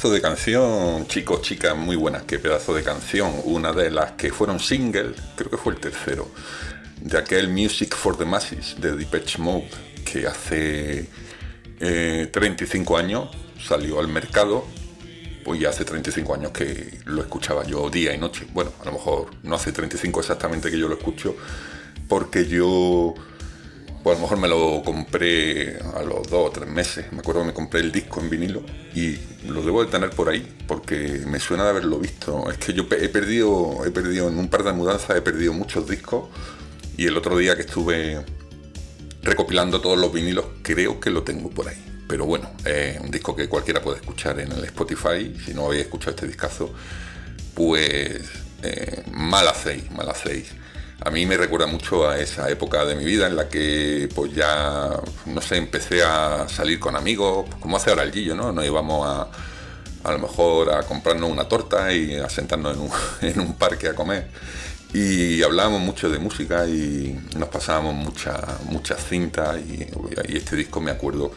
pedazo de canción, chicos, chicas, muy buenas, qué pedazo de canción. Una de las que fueron single, creo que fue el tercero, de aquel Music for the Masses de Depeche Mode, que hace 35 eh, años salió al mercado. Pues ya hace 35 años que lo escuchaba yo día y noche. Bueno, a lo mejor no hace 35 exactamente que yo lo escucho, porque yo pues a lo mejor me lo compré a los dos o tres meses. Me acuerdo que me compré el disco en vinilo y lo debo de tener por ahí porque me suena de haberlo visto. Es que yo he perdido, he perdido en un par de mudanzas, he perdido muchos discos y el otro día que estuve recopilando todos los vinilos, creo que lo tengo por ahí. Pero bueno, es un disco que cualquiera puede escuchar en el Spotify. Si no habéis escuchado este discazo, pues eh, mal hacéis, mal hacéis a mí me recuerda mucho a esa época de mi vida en la que pues ya, no sé, empecé a salir con amigos, como hace ahora el Gillo, ¿no? Nos íbamos a, a lo mejor a comprarnos una torta y a sentarnos en un, en un parque a comer. Y hablábamos mucho de música y nos pasábamos muchas muchas cintas y, y, este disco me acuerdo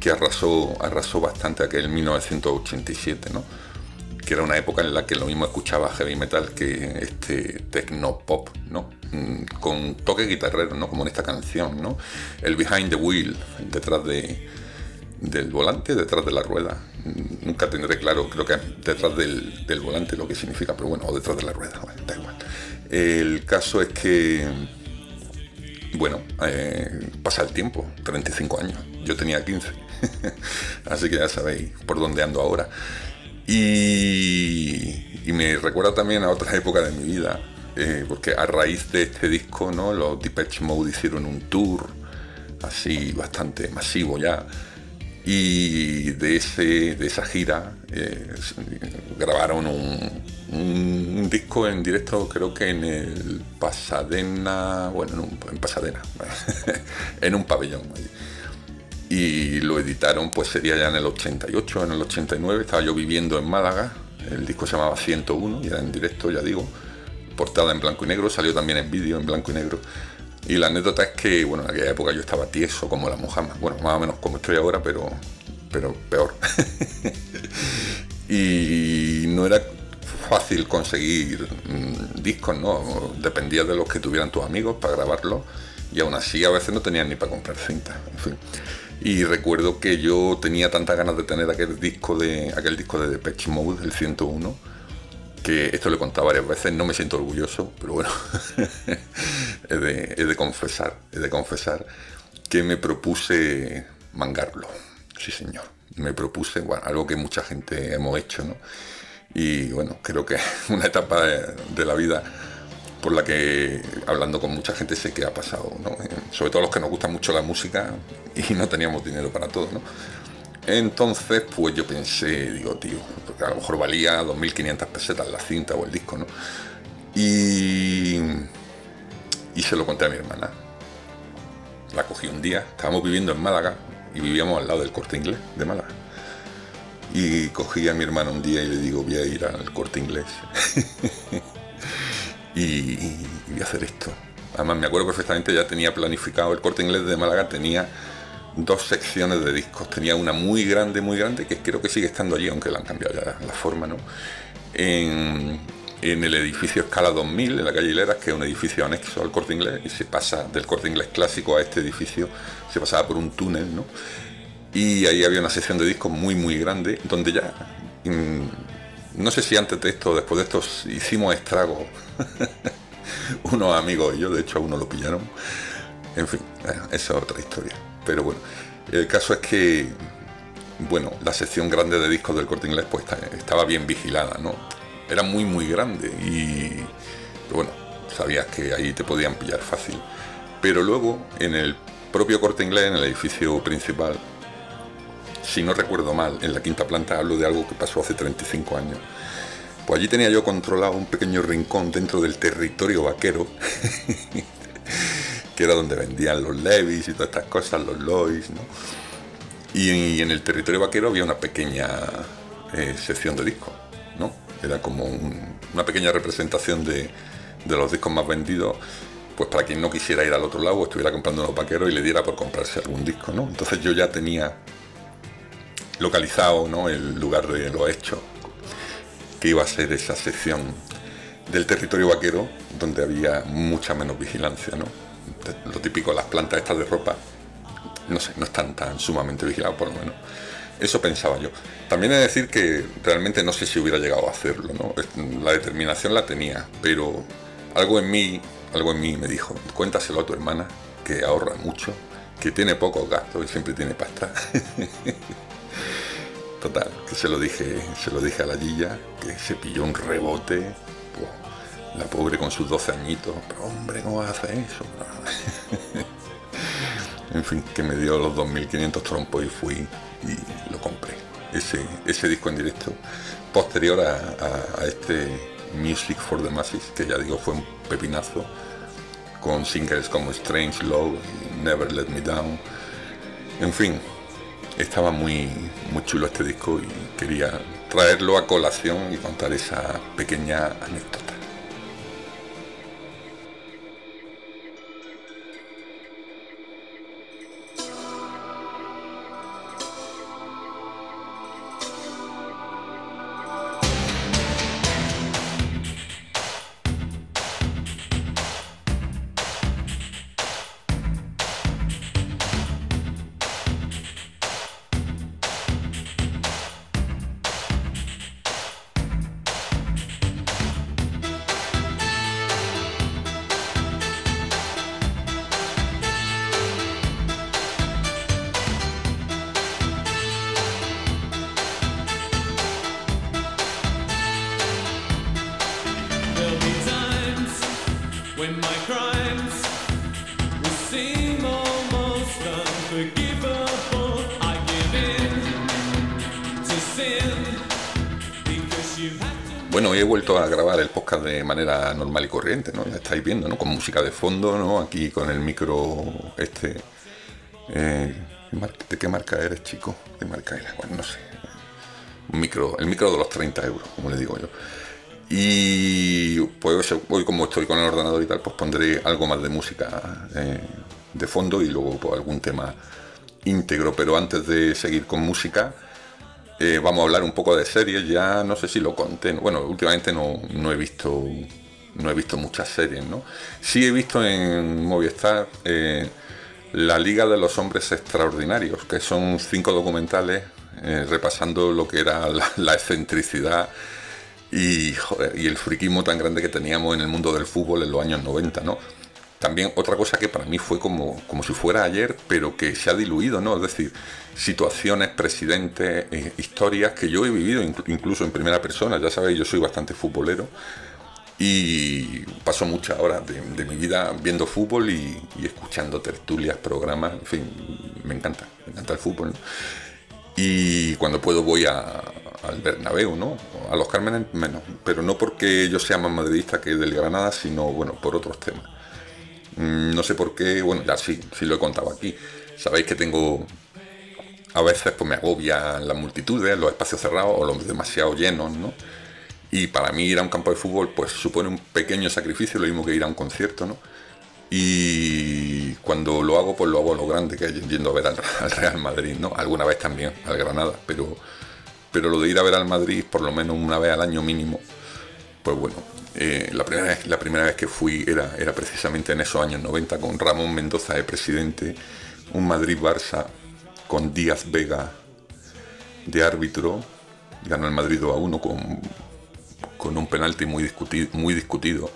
que arrasó, arrasó bastante aquel 1987, ¿no? que era una época en la que lo mismo escuchaba heavy metal que este techno pop, ¿no? Mm, con toque guitarrero, ¿no? Como en esta canción, ¿no? El behind the wheel, detrás de, del volante, detrás de la rueda. Mm, nunca tendré claro, creo que detrás del, volante lo que significa, pero bueno, o detrás de la rueda, da igual. El caso es que, bueno, eh, pasa el tiempo, 35 años, yo tenía 15, así que ya sabéis por dónde ando ahora. Y, me recuerda también a otra época de mi vida, eh, porque a raíz de este disco, ¿no? los Depeche Mode hicieron un tour así bastante masivo ya. Y de, ese, de esa gira eh, grabaron un, disco en directo, creo que en el Pasadena, bueno, en, Pasadena, en un pabellón y lo editaron pues sería ya en el 88, en el 89, estaba yo viviendo en Málaga, el disco se llamaba 101 y era en directo, ya digo, portada en blanco y negro, salió también en vídeo en blanco y negro. Y la anécdota es que, bueno, en aquella época yo estaba tieso como la Mojama, bueno, más o menos como estoy ahora, pero, pero peor. y no era fácil conseguir mm, discos, ¿no? Dependía de los que tuvieran tus amigos para grabarlos y aún así a veces no tenían ni para comprar cinta. Y recuerdo que yo tenía tantas ganas de tener aquel disco de aquel disco de Depeche Mode, el 101, que esto lo he contado varias veces, no me siento orgulloso, pero bueno, he, de, confesar, he de confesar que me propuse mangarlo. Sí, señor. Me propuse, bueno, algo que mucha gente hemos hecho, ¿no? Y bueno, creo que es una etapa de la vida por la que hablando con mucha gente sé que ha pasado, eh, sobre todo los que nos gusta mucho la música y no teníamos dinero para todo. ¿no? Entonces, pues yo pensé, digo, tío, porque a lo mejor valía 2.500 pesetas la cinta o el disco, ¿no? Y, y se lo conté a mi hermana. La cogí un día, estábamos viviendo en Málaga y vivíamos al lado del corte inglés de Málaga. Y cogí a mi hermana un día y le digo, voy a ir al corte inglés. y, voy a hacer esto. Además me acuerdo perfectamente, ya tenía planificado, el corte inglés de Málaga tenía dos secciones de discos. Tenía una muy grande, muy grande, que creo que sigue estando allí, aunque la han cambiado ya la forma, ¿no? En, el edificio Escala 2000, en la calle Hileras, que es un edificio anexo al corte inglés, y se pasa del corte inglés clásico a este edificio, se pasaba por un túnel, ¿no? Y ahí había una sección de discos muy, muy grande, donde ya no sé si antes de esto después de esto hicimos estragos unos amigos y yo, de hecho a uno lo pillaron. En fin, eh, esa es otra historia. Pero bueno, el caso es que, bueno, la sección grande de discos del corte inglés pues estaba bien vigilada, ¿no? Era muy, muy grande y, bueno, sabías que ahí te podían pillar fácil. Pero luego, en el propio corte inglés, en el edificio principal, si no recuerdo mal, en la quinta planta hablo de algo que pasó hace 35 años. Pues allí tenía yo controlado un pequeño rincón dentro del territorio vaquero, que era donde vendían los Levis y todas estas cosas, los Lois, ¿no? Y en, el territorio vaquero había una pequeña eh, sección de discos, ¿no? Era como una pequeña representación de, de los discos más vendidos pues para quien no quisiera ir al otro lado, estuviera comprando unos vaqueros y le diera por comprarse algún disco, ¿no? Entonces yo ya tenía localizado ¿no? el lugar de los hechos, que iba a ser esa sección del territorio vaquero donde había mucha menos vigilancia, ¿no? Lo típico, las plantas estas de ropa, no sé, no están tan sumamente vigiladas por lo menos. Eso pensaba yo. También he de decir que realmente no sé si hubiera llegado a hacerlo, ¿no? La determinación la tenía, pero algo en mí, algo en mí me dijo, cuéntaselo a tu hermana, que ahorra mucho, que tiene pocos gastos y siempre tiene pasta. Total, que se lo dije, se lo dije a la Gilla, que se pilló un rebote. la pobre con sus 12 añitos, pero hombre, ¿cómo hacer eso? en fin, que me dio los 2.500 trompos y fui y lo compré. Ese, ese disco en directo, posterior a, este Music for the Masses, que ya digo fue un pepinazo, con singles como Strange Love Never Let Me Down. En fin, estaba muy, muy chulo este disco y quería traerlo a colación y contar esa pequeña anécdota. Bueno, he vuelto a grabar el podcast de manera normal y corriente, ¿no? Ya estáis viendo, ¿no? Con música de fondo, ¿no? Aquí con el micro este... Eh, ¿De qué marca eres, chico? ¿Qué marca eres? Bueno, no sé. Un micro, el micro de los 30 euros, como le digo yo. Y pues hoy como estoy con el ordenador y tal, pues pondré algo más de música eh, de fondo y luego pues, algún tema íntegro. Pero antes de seguir con música, eh, vamos a hablar un poco de series, ya no sé si lo conté. Bueno, últimamente no, he visto no he visto muchas series, ¿no? Sí he visto en Movistar eh, La Liga de los Hombres Extraordinarios, que son cinco documentales eh, repasando lo que era la, excentricidad y, y el friquismo tan grande que teníamos en el mundo del fútbol en los años 90, ¿no? También otra cosa que para mí fue como, como si fuera ayer, pero que se ha diluido, ¿no? Es decir, situaciones, presidentes, eh, historias que yo he vivido incluso en primera persona. Ya sabéis, yo soy bastante futbolero y paso muchas horas de, mi vida viendo fútbol y, escuchando tertulias, programas, en fin, me encanta, me encanta el fútbol. Y cuando puedo voy al Bernabéu, ¿no? A los Cármenes menos, pero no porque yo sea más madridista que del Granada, sino, bueno, por otros temas. Mm, no sé por qué, bueno, ya sí, sí lo he contado aquí. Sabéis que tengo, a veces pues me agobian las multitudes, los espacios cerrados o los demasiado llenos, ¿no? Y para mí ir a un campo de fútbol pues supone un pequeño sacrificio, lo mismo que ir a un concierto, ¿no? Y cuando lo hago, pues lo hago a lo grande, que es yendo a ver al, Real Madrid, ¿no? Alguna vez también al Granada, pero, pero lo de ir a ver al Madrid por lo menos una vez al año mínimo, pues bueno, eh, la, primera vez, la primera vez que fui era, era precisamente en esos años 90 con Ramón Mendoza de presidente, un Madrid-Barça con Díaz Vega de árbitro, ganó el Madrid 2 a 1 con, con un penalti muy discutido, muy discutido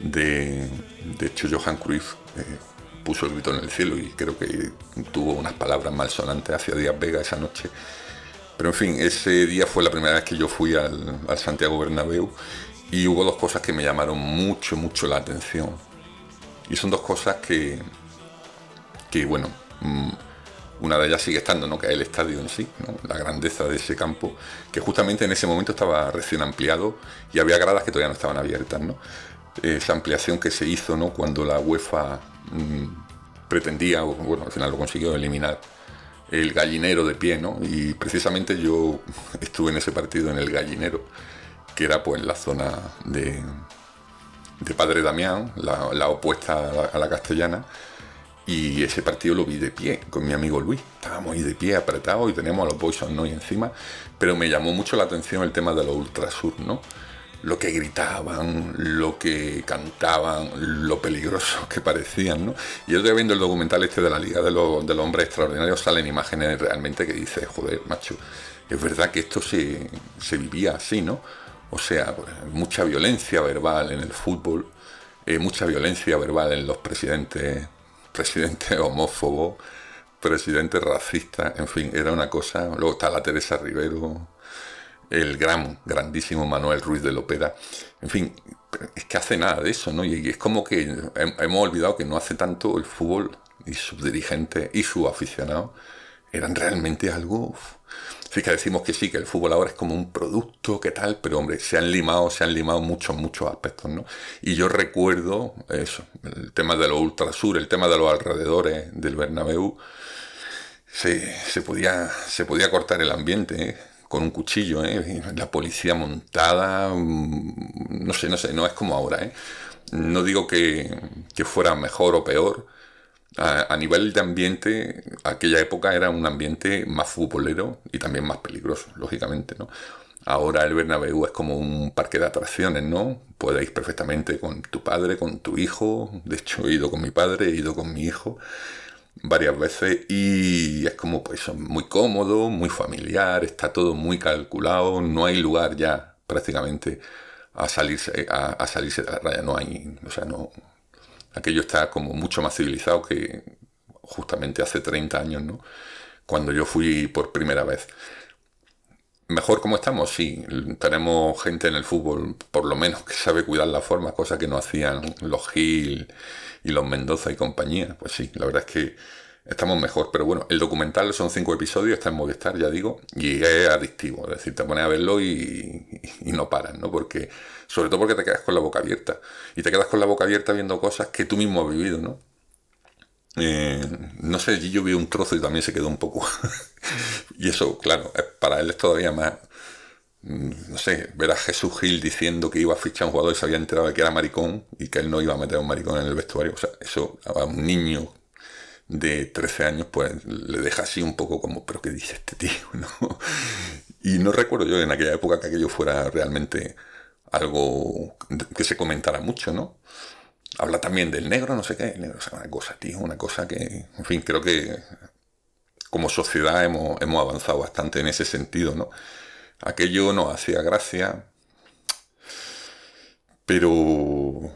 de, de hecho Johan Cruyff eh, puso el grito en el cielo y creo que tuvo unas palabras malsonantes hacia Díaz Vega esa noche. Pero en fin, ese día fue la primera vez que yo fui al, al Santiago Bernabéu y hubo dos cosas que me llamaron mucho, mucho la atención. Y son dos cosas que, que bueno, mm, una de ellas sigue estando, ¿no? que el estadio en sí, la grandeza de ese campo, que justamente en ese momento estaba recién ampliado y había gradas que todavía no estaban abiertas. ¿no? Esa ampliación que se hizo ¿no? cuando la UEFA mm, pretendía, bueno, al final lo consiguió eliminar el gallinero de pie, ¿no? Y precisamente yo estuve en ese partido en el gallinero que era pues la zona de, de Padre Damián, la, opuesta a la, castellana. Y ese partido lo vi de pie con mi amigo Luis. Estábamos ahí de pie apretados y teníamos a los Boys on encima. Pero me llamó mucho la atención el tema de los Ultrasur, ¿no? Lo que gritaban, lo que cantaban, lo peligrosos que parecían, ¿no? Y yo estoy viendo el documental este de la Liga de los, de los Hombres Extraordinarios, salen imágenes realmente que dice, joder, macho, es verdad que esto se, se vivía así, ¿no? O sea, mucha violencia verbal en el fútbol, eh, mucha violencia verbal en los presidentes, presidentes homófobos, presidentes racistas, en fin, era una cosa. Luego está la Teresa Rivero, el gran, grandísimo Manuel Ruiz de Lopera. En fin, es que hace nada de eso, ¿no? Y es como que hemos olvidado que no hace tanto el fútbol y sus dirigentes y sus aficionados eran realmente algo que decimos que sí, que el fútbol ahora es como un producto, que tal, pero hombre, se han limado, se han limado muchos, muchos aspectos, ¿no? Y yo recuerdo eso, el tema de los ultrasur, el tema de los alrededores del Bernabéu, se, podía, se podía cortar el ambiente, ¿eh? con un cuchillo, ¿eh? la policía montada, mm, no sé, no sé, no es como ahora. ¿eh? No digo que, que fuera mejor o peor, a, nivel de ambiente, aquella época era un ambiente más futbolero y también más peligroso, lógicamente, ¿no? Ahora el Bernabéu es como un parque de atracciones, ¿no? Puedes ir perfectamente con tu padre, con tu hijo. De hecho, he ido con mi padre, he ido con mi hijo varias veces y es como pues muy cómodo, muy familiar, está todo muy calculado, no hay lugar ya prácticamente a salirse a, a salirse de la raya, no hay, o sea, no, aquello está como mucho más civilizado que justamente hace 30 años, ¿no? Cuando yo fui por primera vez. Mejor como estamos, sí. Tenemos gente en el fútbol, por lo menos, que sabe cuidar la forma, cosa que no hacían los Gil y los Mendoza y compañía. Pues sí, la verdad es que estamos mejor. Pero bueno, el documental son cinco episodios, está en Movistar, ya digo, y es adictivo. Es decir, te pones a verlo y, no paras, ¿no? Porque sobre todo porque te quedas con la boca abierta. Y te quedas con la boca abierta viendo cosas que tú mismo has vivido, ¿no? Eh, no sé, yo vi un trozo y también se quedó un poco. y eso, claro, para él es todavía más. Mm, no sé, ver a Jesús Gil diciendo que iba a fichar a un jugador y se había enterado de que era maricón y que él no iba a meter a un maricón en el vestuario. O sea, eso a un niño de 13 años, pues le deja así un poco como, ¿pero qué dice este tío? ¿no? Y no recuerdo yo en aquella época que aquello fuera realmente algo que se comentara mucho, ¿no? Habla también del negro, no sé qué, negro, o una cosa, tío, una cosa que, en fin, creo que como sociedad hemos, hemos avanzado bastante en ese sentido, ¿no? Aquello nos hacía gracia, pero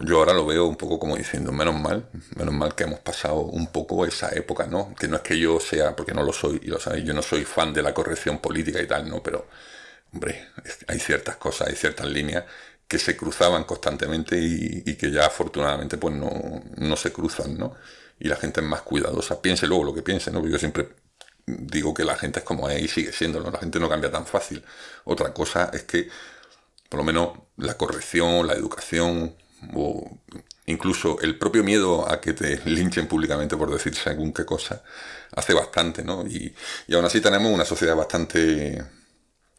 yo ahora lo veo un poco como diciendo, menos mal, menos mal que hemos pasado un poco esa época, ¿no? Que no es que yo sea, porque no lo soy, y lo sabéis, yo no soy fan de la corrección política y tal, ¿no? Pero hombre, hay ciertas cosas, hay ciertas líneas que se cruzaban constantemente y, que ya afortunadamente pues no, no, se cruzan, ¿no? Y la gente es más cuidadosa. Piense luego lo que piense, ¿no? Yo siempre digo que la gente es como es y sigue siendo, ¿no? La gente no cambia tan fácil. Otra cosa es que, por lo menos, la corrección, la educación, o incluso el propio miedo a que te linchen públicamente por decir según qué cosa, hace bastante, ¿no? Y, y aún así tenemos una sociedad bastante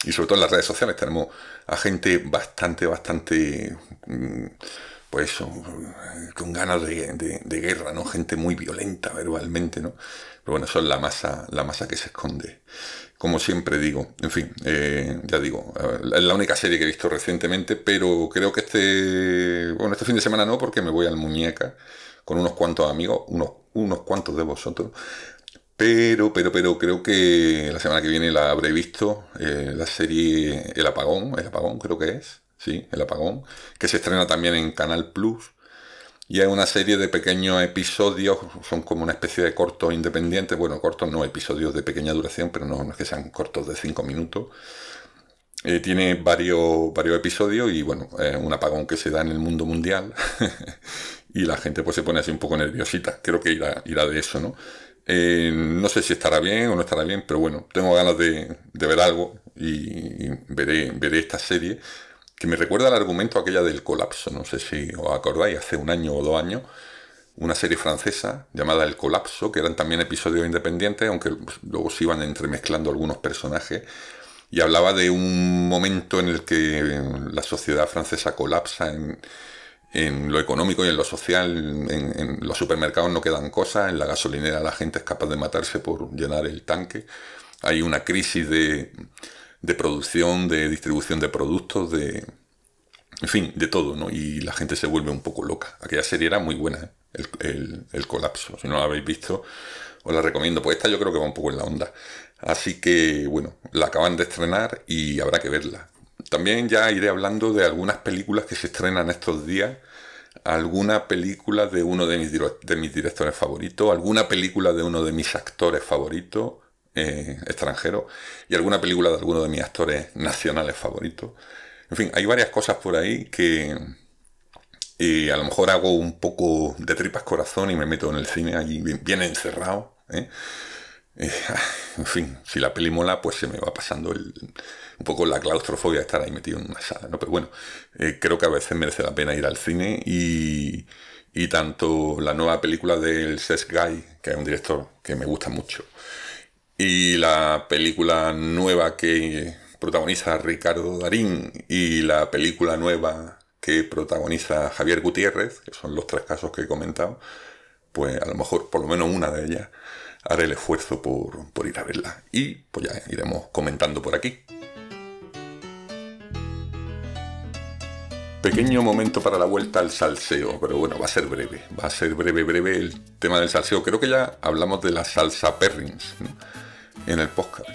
y sobre todo en las redes sociales tenemos a gente bastante, bastante, mm, pues con ganas de, guerra, ¿no? Gente muy violenta verbalmente, ¿no? Pero bueno, eso es la masa, la masa que se esconde. Como siempre digo, en fin, eh, ya digo, es la única serie que he visto recientemente, pero creo que este, bueno, este fin de semana no, porque me voy al muñeca con unos cuantos amigos, unos, unos cuantos de vosotros, pero, pero, pero creo que la semana que viene la habré visto, eh, la serie El Apagón, El Apagón creo que es, sí, El Apagón, que se estrena también en Canal Plus. Y es una serie de pequeños episodios, son como una especie de cortos independientes, bueno, cortos no, episodios de pequeña duración, pero no, es que sean cortos de 5 minutos. Eh, tiene varios, varios episodios y bueno, es un apagón que se da en el mundo mundial y la gente pues se pone así un poco nerviosita. Creo que irá, irá de eso, ¿no? Eh, no sé si estará bien o no estará bien, pero bueno, tengo ganas de, ver algo y, veré, veré esta serie que me recuerda al argumento aquella del colapso. No sé si os acordáis, hace un año o dos años, una serie francesa llamada El Colapso, que eran también episodios independientes, aunque luego se iban entremezclando algunos personajes, y hablaba de un momento en el que la sociedad francesa colapsa en en lo económico y en lo social, en, los supermercados no quedan cosas, en la gasolinera la gente es capaz de matarse por llenar el tanque. Hay una crisis de, de producción, de distribución de productos, de, en fin, de todo, ¿no? Y la gente se vuelve un poco loca. Aquella serie era muy buena, ¿eh? el, el, colapso. Si no la habéis visto, os la recomiendo. Pues esta yo creo que va un poco en la onda. Así que, bueno, la acaban de estrenar y habrá que verla. También ya iré hablando de algunas películas que se estrenan estos días. Alguna película de uno de mis, de mis directores favoritos, alguna película de uno de mis actores favoritos eh, extranjeros y alguna película de alguno de mis actores nacionales favoritos. En fin, hay varias cosas por ahí que a lo mejor hago un poco de tripas corazón y me meto en el cine allí bien, encerrado. ¿eh? Eh, en fin, si la peli mola, pues se me va pasando un poco la claustrofobia de estar ahí metido en una sala, ¿no? Pero bueno, eh, creo que a veces merece la pena ir al cine y, y tanto la nueva película del Ses Guy, que es un director que me gusta mucho, y la película nueva que protagoniza Ricardo Darín y la película nueva que protagoniza Javier Gutiérrez, que son los tres casos que he comentado, pues a lo mejor por lo menos una de ellas haré el esfuerzo por, por ir a verla. Y pues ya iremos comentando por aquí. Pequeño momento para la vuelta al salseo, pero bueno, va a ser breve, va a ser breve, breve el tema del salseo. Creo que ya hablamos de la salsa perrins en el podcast.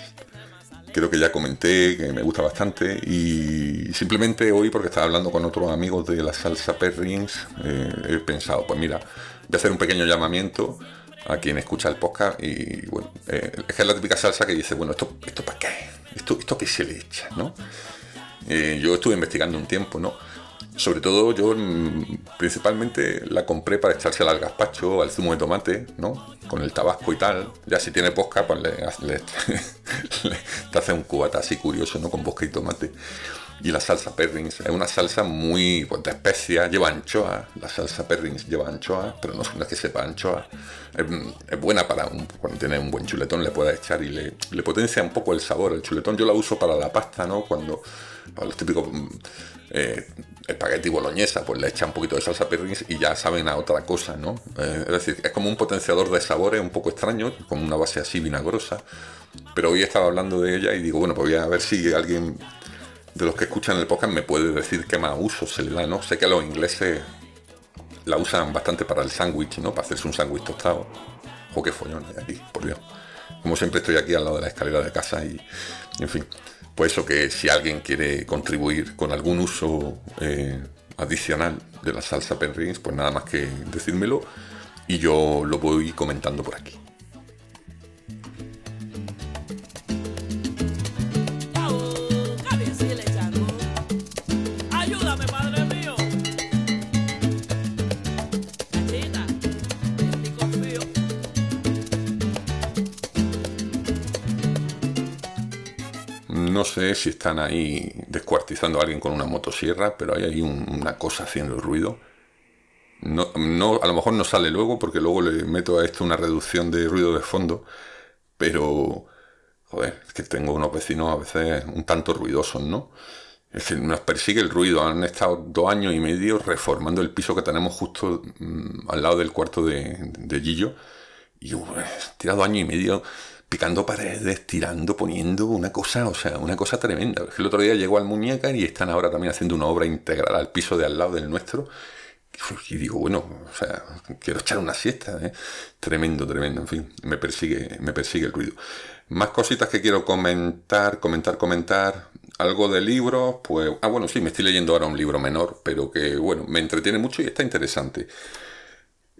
Creo que ya comenté que me gusta bastante y simplemente hoy porque estaba hablando con otros amigos de la salsa Perrins eh, he pensado pues mira voy a hacer un pequeño llamamiento a quien escucha el podcast y bueno eh, es que es la típica salsa que dice bueno esto esto para qué esto esto qué se le echa no eh, yo estuve investigando un tiempo no sobre todo yo mm, principalmente la compré para echársela al gazpacho, al zumo de tomate, ¿no? Con el tabasco y tal. Ya si tiene posca, pues le, te hace un cubata así curioso, ¿no? Con posca y tomate. Y la salsa perrins es una salsa muy pues, de especias, lleva anchoa. La salsa perrins lleva anchoa, pero no, es que sepa anchoa. Es, buena para un, cuando tiene un buen chuletón, le puedes echar y le, le potencia un poco el sabor. El chuletón yo la uso para la pasta, ¿no? Cuando para los típicos mm, eh, espagueti boloñesa, pues le echa un poquito de salsa perrins y ya saben a otra cosa, ¿no? Eh, es decir, es como un potenciador de sabores un poco extraño, como una base así vinagrosa. Pero hoy estaba hablando de ella y digo, bueno, pues voy a ver si alguien de los que escuchan el podcast me puede decir qué más uso se le da, ¿no? Sé que los ingleses la usan bastante para el sándwich, ¿no? Para hacerse un sándwich tostado. O qué follón hay aquí, por Dios. Como siempre estoy aquí al lado de la escalera de casa y, en fin. Pues eso que si alguien quiere contribuir con algún uso eh, adicional de la salsa Penrins, pues nada más que decírmelo y yo lo voy comentando por aquí. No sé si están ahí descuartizando a alguien con una motosierra, pero hay ahí una cosa haciendo ruido. No, no, a lo mejor no sale luego porque luego le meto a esto una reducción de ruido de fondo, pero joder, es que tengo unos vecinos a veces un tanto ruidosos, ¿no? Es que nos persigue el ruido. Han estado dos años y medio reformando el piso que tenemos justo mm, al lado del cuarto de, de Gillo. Y he tirado año y medio picando paredes, tirando, poniendo una cosa, o sea, una cosa tremenda. El otro día llegó al muñeca y están ahora también haciendo una obra integral al piso de al lado del nuestro. Y digo, bueno, o sea, quiero echar una siesta, ¿eh? Tremendo, tremendo, en fin, me persigue, me persigue el ruido. Más cositas que quiero comentar, comentar, comentar. Algo de libros, pues, ah, bueno, sí, me estoy leyendo ahora un libro menor, pero que, bueno, me entretiene mucho y está interesante.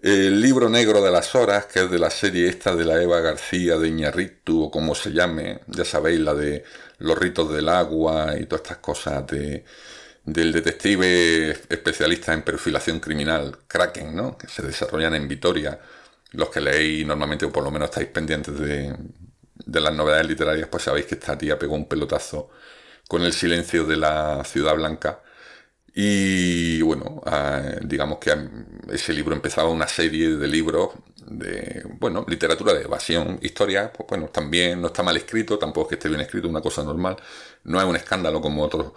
El libro negro de las horas, que es de la serie esta de la Eva García de Iñarritu, o como se llame, ya sabéis, la de los ritos del agua y todas estas cosas de, del detective especialista en perfilación criminal, Kraken, ¿no? que se desarrollan en Vitoria. Los que leéis normalmente, o por lo menos estáis pendientes de, de las novedades literarias, pues sabéis que esta tía pegó un pelotazo con el silencio de la ciudad blanca y bueno, ah, digamos que ese libro empezaba una serie de libros de, bueno, literatura de evasión, historia, pues bueno, también no está mal escrito, tampoco es que esté bien escrito, una cosa normal. No es un escándalo como otros,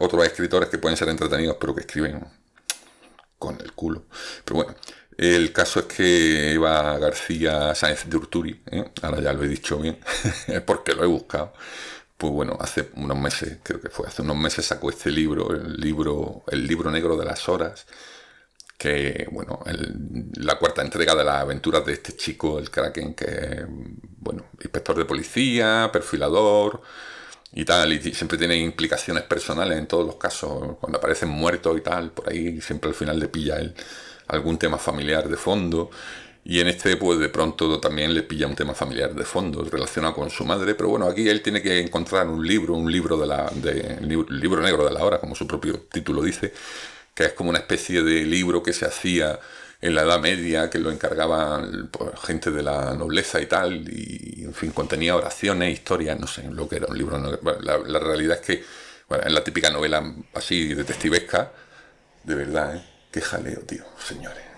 otros escritores que pueden ser entretenidos, pero que escriben con el culo. Pero bueno, el caso es que Eva García Sáenz de Urturi, ¿eh? ahora ya lo he dicho bien, porque lo he buscado, pues bueno, hace unos meses, creo que fue hace unos meses sacó este libro, el libro, el libro negro de las horas, que bueno, la cuarta entrega de las aventuras de este chico, el Kraken, que bueno, inspector de policía, perfilador y tal, y siempre tiene implicaciones personales en todos los casos, cuando aparecen muertos y tal, por ahí siempre al final le pilla él algún tema familiar de fondo. Y en este, pues de pronto también le pilla un tema familiar de fondo relacionado con su madre. Pero bueno, aquí él tiene que encontrar un libro, un libro de la, de, libro negro de la hora, como su propio título dice, que es como una especie de libro que se hacía en la Edad Media, que lo encargaban pues, gente de la nobleza y tal, y en fin, contenía oraciones, historias, no sé lo que era un libro. la, realidad es que bueno, es la típica novela así detectivesca, de verdad, ¿eh? Qué jaleo, tío, señores.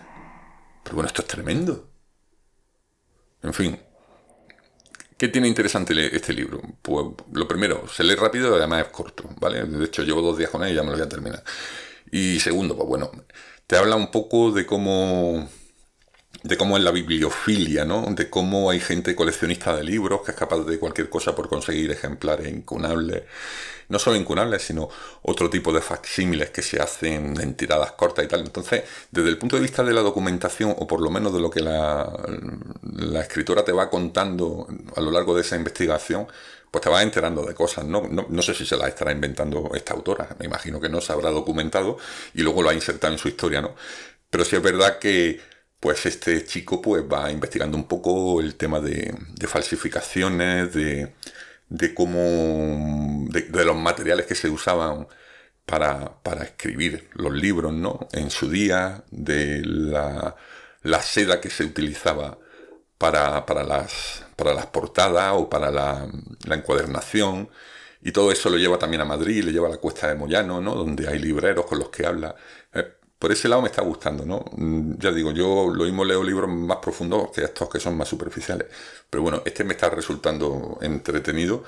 Pero bueno, esto es tremendo. En fin. ¿Qué tiene interesante este libro? Pues lo primero, se lee rápido y además es corto, ¿vale? De hecho, llevo dos días con él y ya me lo voy a terminar. Y segundo, pues bueno, te habla un poco de cómo de cómo es la bibliofilia, ¿no? De cómo hay gente coleccionista de libros que es capaz de cualquier cosa por conseguir ejemplares incunables no solo incunables, sino otro tipo de facsímiles que se hacen en tiradas cortas y tal. Entonces, desde el punto de vista de la documentación, o por lo menos de lo que la, la escritora te va contando a lo largo de esa investigación, pues te vas enterando de cosas, ¿no? ¿no? sé si se las estará inventando esta autora, me imagino que no se habrá documentado y luego lo ha insertado en su historia, ¿no? Pero sí es verdad que pues este chico pues va investigando un poco el tema de, falsificaciones, de, de cómo, de, los materiales que se usaban para, para, escribir los libros, ¿no? En su día, de la, la seda que se utilizaba para, para, las, para las portadas o para la, la, encuadernación. Y todo eso lo lleva también a Madrid, le lleva a la Cuesta de Moyano, ¿no? Donde hay libreros con los que habla. Eh, por ese lado me está gustando, ¿no? Mm, ya digo, yo lo mismo leo libros más profundos que estos que son más superficiales. Pero bueno, este me está resultando entretenido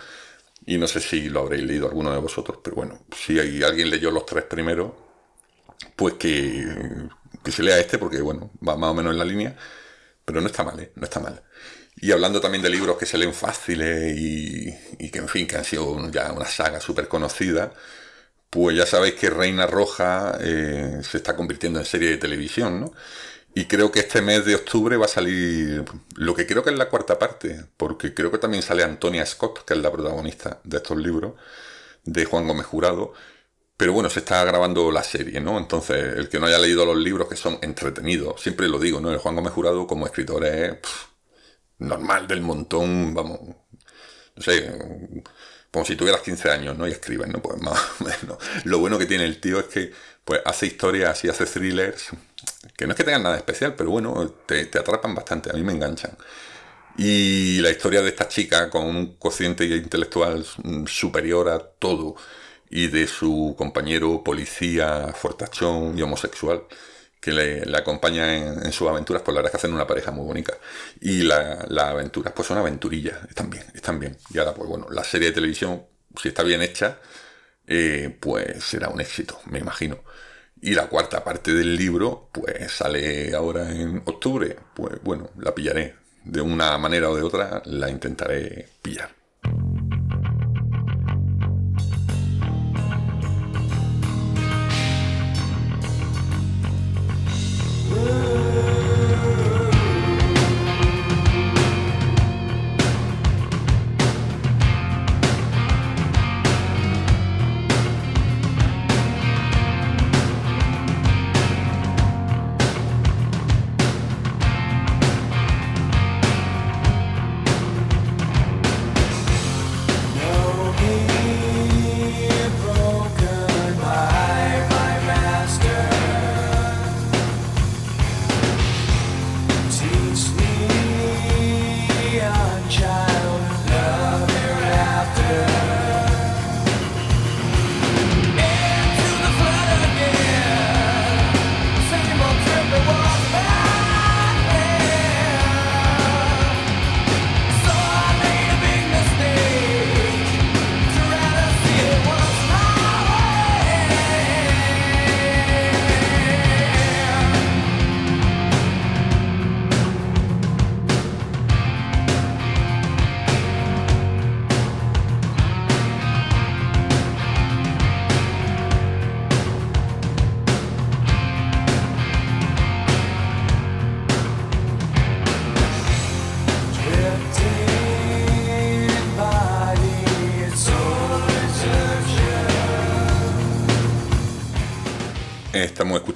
y no sé si lo habréis leído alguno de vosotros, pero bueno, si hay, alguien leyó los tres primeros, pues que, que se lea este porque bueno, va más o menos en la línea, pero no está mal, ¿eh? No está mal. Y hablando también de libros que se leen fáciles y, y que en fin, que han sido ya una saga súper conocida, pues ya sabéis que Reina Roja eh, se está convirtiendo en serie de televisión, ¿no? Y creo que este mes de octubre va a salir lo que creo que es la cuarta parte, porque creo que también sale Antonia Scott, que es la protagonista de estos libros, de Juan Gómez Jurado. Pero bueno, se está grabando la serie, ¿no? Entonces, el que no haya leído los libros que son entretenidos, siempre lo digo, ¿no? El Juan Gómez Jurado como escritor es normal del montón, vamos, no sé, como si tuvieras 15 años, ¿no? Y escribes, ¿no? Pues más o menos. Lo bueno que tiene el tío es que pues hace historias y hace thrillers que no es que tengan nada especial, pero bueno, te, atrapan bastante, a mí me enganchan. Y la historia de esta chica con un cociente intelectual superior a todo y de su compañero policía fortachón y homosexual que le, acompaña en, sus aventuras, pues la verdad es que hacen una pareja muy bonita. Y las aventuras, pues son aventurillas, están bien, están bien. Y ahora, pues bueno, la serie de televisión, si está bien hecha, eh, pues será un éxito, me imagino. Y la cuarta parte del libro, pues sale ahora en octubre. Pues bueno, la pillaré. De una manera o de otra, la intentaré pillar.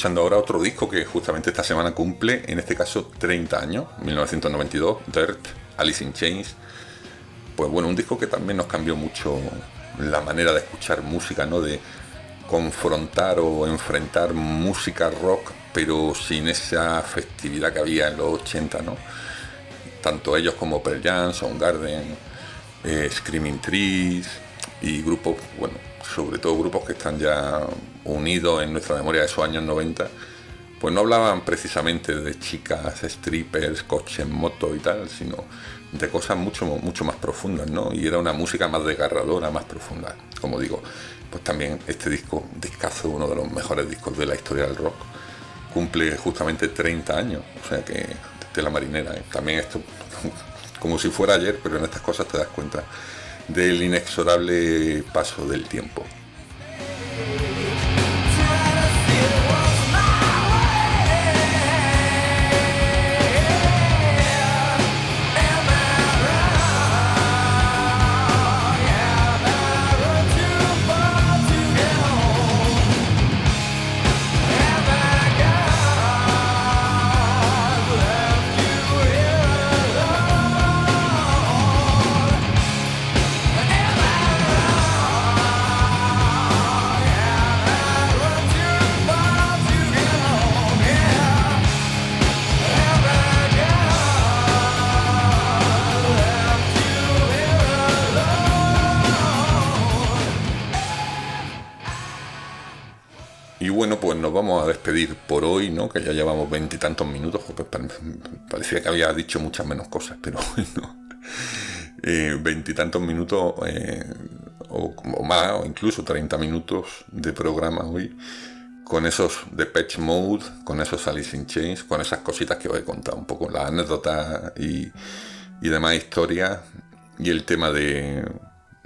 Escuchando ahora otro disco que justamente esta semana cumple, en este caso 30 años, 1992, Dirt, Alice in Chains. Pues bueno, un disco que también nos cambió mucho la manera de escuchar música, ¿no? De confrontar o enfrentar música rock, pero sin esa festividad que había en los 80, ¿no? Tanto ellos como Pearl Jam, Soundgarden, eh, Screaming Trees y grupos, bueno, sobre todo grupos que están ya unidos en nuestra memoria de esos años 90, pues no hablaban precisamente de chicas, strippers, coches, moto y tal, sino de cosas mucho, mucho más profundas, ¿no? Y era una música más desgarradora, más profunda. Como digo, pues también este disco, discazo, uno de los mejores discos de la historia del rock, cumple justamente 30 años, o sea que de la marinera, ¿eh? también esto como si fuera ayer, pero en estas cosas te das cuenta del inexorable paso del tiempo. Vamos a despedir por hoy, ¿no? Que ya llevamos veintitantos minutos. Pues, parecía que había dicho muchas menos cosas, pero bueno. Eh, veintitantos minutos eh, o, más, o incluso 30 minutos de programa hoy, con esos de Patch Mode, con esos Alice in Chains, con esas cositas que os he contado, un poco las anécdotas y, y demás historias, y el tema de,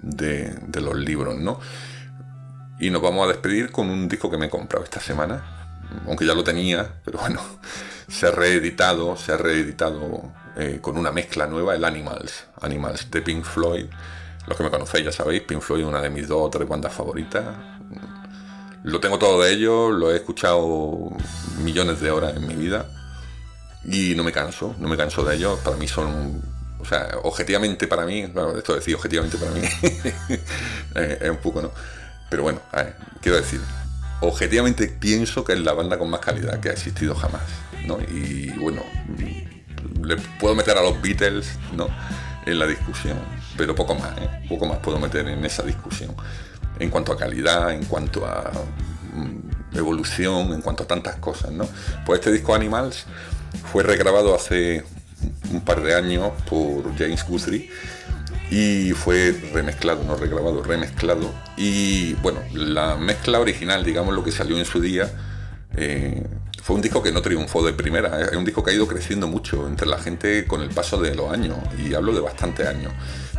de los libros, ¿no? Y nos vamos a despedir con un disco que me he comprado esta semana, aunque ya lo tenía, pero bueno, se ha reeditado, se ha reeditado eh, con una mezcla nueva, el Animals, Animals de Pink Floyd. Los que me conocéis ya sabéis, Pink Floyd es una de mis dos o tres bandas favoritas. Lo tengo todo de ellos, lo he escuchado millones de horas en mi vida y no me canso, no me canso de ellos. Para mí son, o sea, objetivamente para mí, claro, esto decir objetivamente para mí es un poco, ¿no? Pero bueno, quiero decir, objetivamente pienso que es la banda con más calidad que ha existido jamás, ¿no? Y bueno, le puedo meter a los Beatles, ¿no? En la discusión, pero poco más, ¿eh? Poco más puedo meter en esa discusión. En cuanto a calidad, en cuanto a mm, evolución, en cuanto a tantas cosas, ¿no? Pues este disco Animals fue regrabado hace un par de años por James Guthrie y fue remezclado, no regrabado, remezclado. Y bueno, la mezcla original, digamos lo que salió en su día, eh, fue un disco que no triunfó de primera, es un disco que ha ido creciendo mucho entre la gente con el paso de los años, y hablo de bastantes años.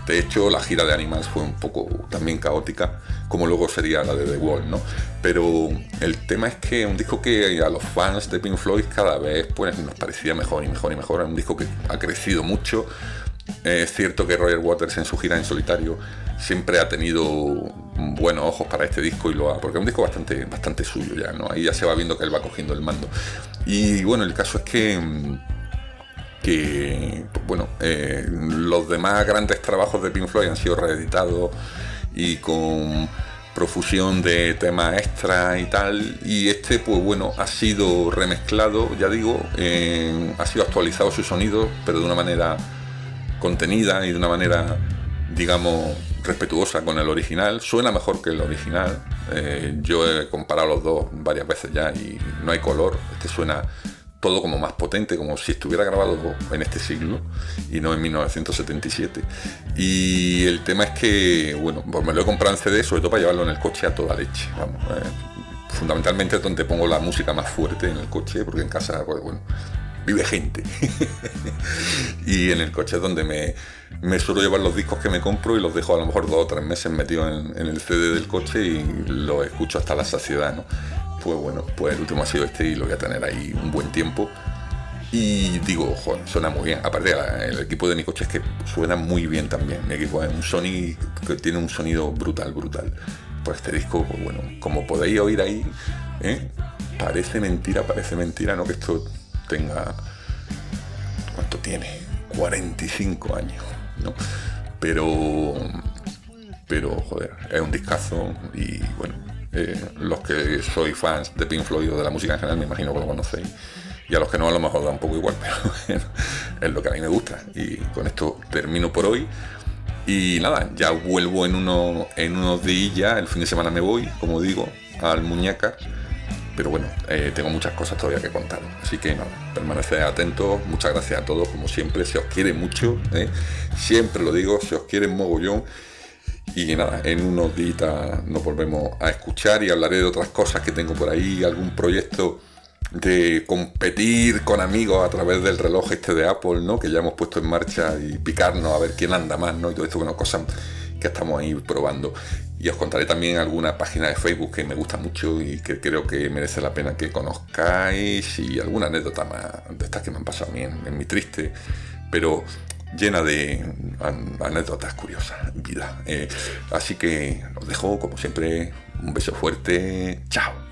De hecho, la gira de Animals fue un poco también caótica, como luego sería la de The Wall, ¿no? Pero el tema es que un disco que a los fans de Pink Floyd cada vez pues, nos parecía mejor y mejor y mejor. Es un disco que ha crecido mucho, es cierto que Roger Waters en su gira en solitario siempre ha tenido buenos ojos para este disco y lo ha, porque es un disco bastante, bastante suyo ya, ¿no? Ahí ya se va viendo que él va cogiendo el mando. Y bueno, el caso es que que bueno, eh, los demás grandes trabajos de Pink Floyd han sido reeditados y con profusión de temas extra y tal y este pues bueno ha sido remezclado ya digo ha sido actualizado su sonido pero de una manera contenida y de una manera, digamos, respetuosa con el original. Suena mejor que el original. Eh, yo he comparado los dos varias veces ya y no hay color. Este suena todo como más potente, como si estuviera grabado en este siglo y no en 1977. Y el tema es que, bueno, pues me lo he comprado en CD, sobre todo para llevarlo en el coche a toda leche. Vamos, eh, fundamentalmente donde pongo la música más fuerte en el coche, porque en casa, pues bueno, vive gente. y en el coche es donde me, suelo llevar los discos que me compro y los dejo a lo mejor dos o tres meses metidos en, el CD del coche y lo escucho hasta la saciedad, ¿no? Pues bueno, pues el último ha sido este y lo voy a tener ahí un buen tiempo. Y digo, joder, suena muy bien. Aparte, el equipo de mi coche es que suena muy bien también. Mi equipo es un Sony que tiene un sonido brutal, brutal. Pues este disco, pues bueno, como podéis oír ahí, ¿eh? parece mentira, parece mentira, ¿no? Que esto tenga... ¿Cuánto tiene? 45 años, ¿no? Pero... Pero, joder, es un discazo y bueno, eh, los que sois fans de Pink Floyd o de la música en general me imagino que lo conocéis y a los que no a lo mejor da un poco igual, pero es lo que a mí me gusta. Y con esto termino por hoy. Y nada, ya vuelvo en, uno, en unos días, el fin de semana me voy, como digo, al Muñeca. Pero bueno, eh, tengo muchas cosas todavía que contar. Así que nada, permaneced atentos. Muchas gracias a todos, como siempre. Se os quiere mucho. ¿eh? Siempre lo digo, se os quiere mogollón. Y nada, en unos días nos volvemos a escuchar y hablaré de otras cosas que tengo por ahí, algún proyecto de competir con amigos a través del reloj este de Apple, ¿no? Que ya hemos puesto en marcha y picarnos a ver quién anda más, ¿no? Y todo esto, bueno, cosas que estamos ahí probando. Y os contaré también alguna página de Facebook que me gusta mucho y que creo que merece la pena que conozcáis y alguna anécdota más de estas que me han pasado a mí en, mi triste, pero llena de anécdotas curiosas, vida. Eh, así que os dejo, como siempre, un beso fuerte. Chao.